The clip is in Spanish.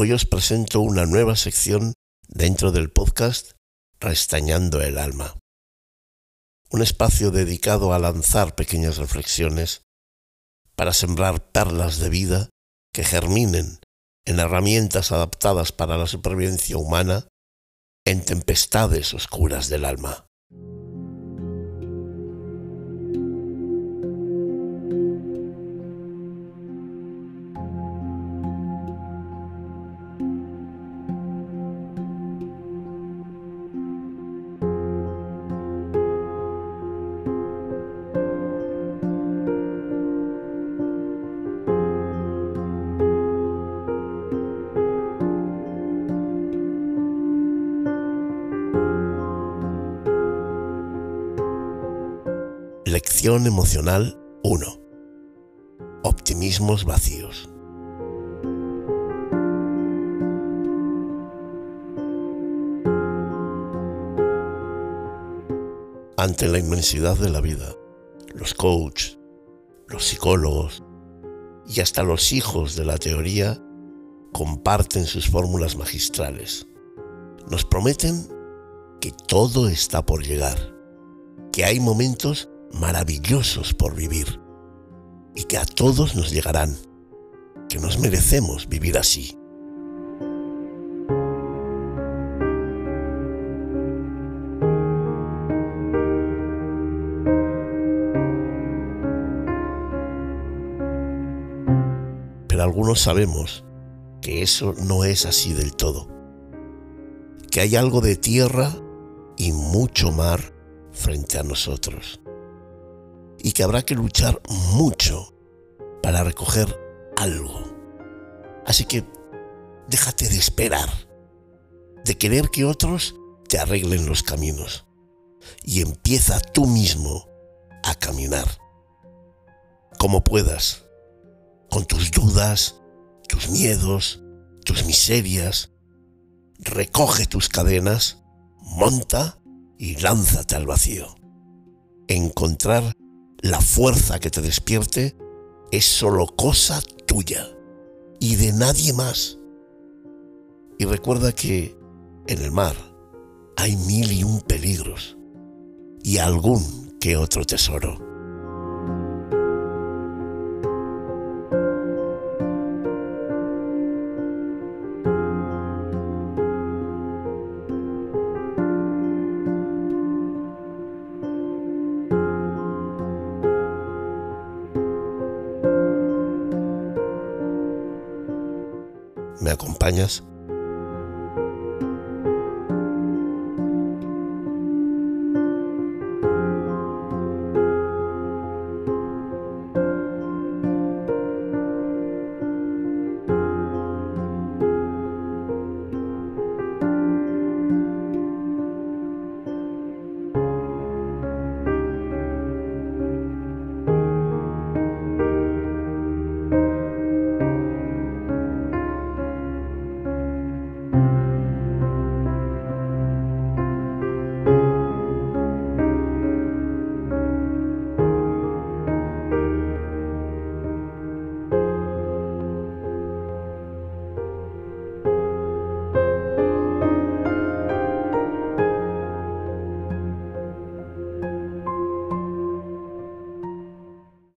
Hoy os presento una nueva sección dentro del podcast Restañando el Alma. Un espacio dedicado a lanzar pequeñas reflexiones para sembrar perlas de vida que germinen en herramientas adaptadas para la supervivencia humana en tempestades oscuras del alma. Lección emocional 1. Optimismos vacíos. Ante la inmensidad de la vida, los coaches, los psicólogos y hasta los hijos de la teoría comparten sus fórmulas magistrales. Nos prometen que todo está por llegar, que hay momentos maravillosos por vivir y que a todos nos llegarán, que nos merecemos vivir así. Pero algunos sabemos que eso no es así del todo, que hay algo de tierra y mucho mar frente a nosotros y que habrá que luchar mucho para recoger algo. Así que déjate de esperar, de querer que otros te arreglen los caminos y empieza tú mismo a caminar. Como puedas, con tus dudas, tus miedos, tus miserias, recoge tus cadenas, monta y lánzate al vacío. Encontrar la fuerza que te despierte es solo cosa tuya y de nadie más. Y recuerda que en el mar hay mil y un peligros y algún que otro tesoro. ¿Me acompañas?